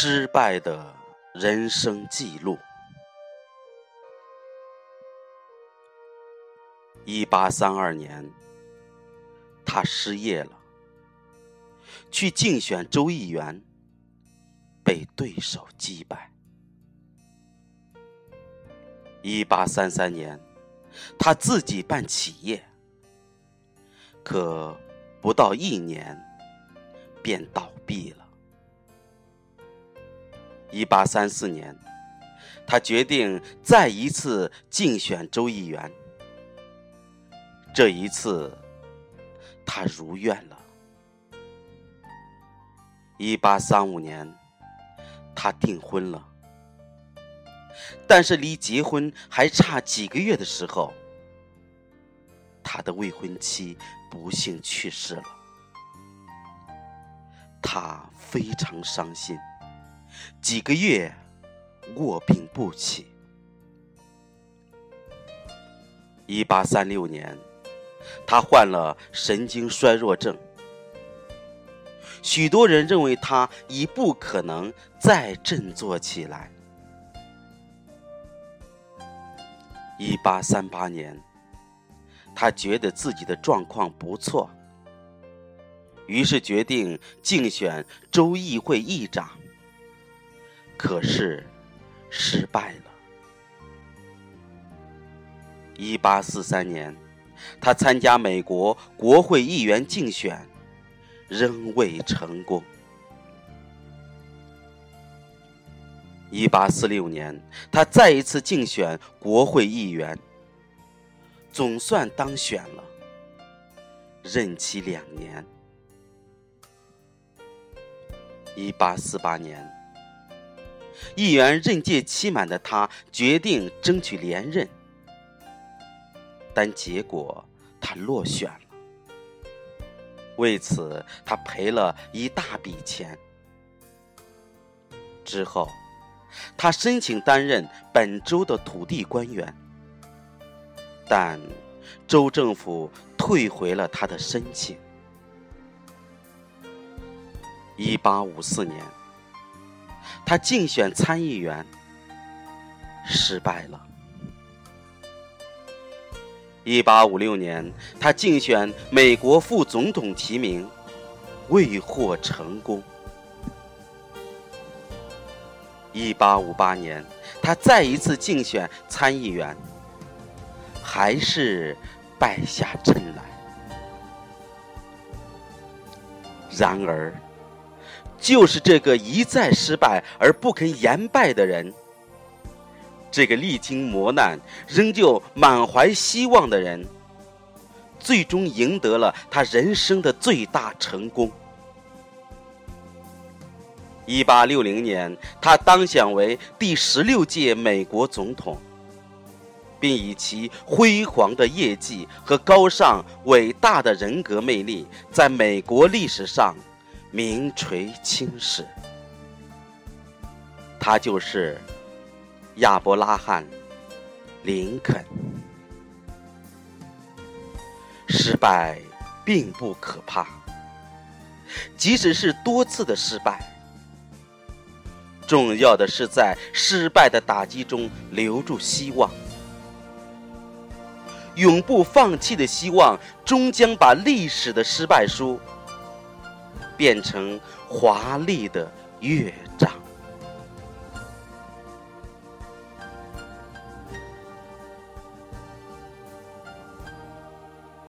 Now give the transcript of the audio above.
失败的人生记录。一八三二年，他失业了，去竞选州议员，被对手击败。一八三三年，他自己办企业，可不到一年，便倒闭了。一八三四年，他决定再一次竞选州议员。这一次，他如愿了。一八三五年，他订婚了，但是离结婚还差几个月的时候，他的未婚妻不幸去世了，他非常伤心。几个月卧病不起。一八三六年，他患了神经衰弱症，许多人认为他已不可能再振作起来。一八三八年，他觉得自己的状况不错，于是决定竞选州议会议长。可是，失败了。一八四三年，他参加美国国会议员竞选，仍未成功。一八四六年，他再一次竞选国会议员，总算当选了，任期两年。一八四八年。议员任届期满的他决定争取连任，但结果他落选了。为此，他赔了一大笔钱。之后，他申请担任本州的土地官员，但州政府退回了他的申请。一八五四年。他竞选参议员，失败了。一八五六年，他竞选美国副总统提名，未获成功。一八五八年，他再一次竞选参议员，还是败下阵来。然而。就是这个一再失败而不肯言败的人，这个历经磨难仍旧满怀希望的人，最终赢得了他人生的最大成功。一八六零年，他当选为第十六届美国总统，并以其辉煌的业绩和高尚伟大的人格魅力，在美国历史上。名垂青史，他就是亚伯拉罕·林肯。失败并不可怕，即使是多次的失败，重要的是在失败的打击中留住希望，永不放弃的希望，终将把历史的失败书。变成华丽的乐章。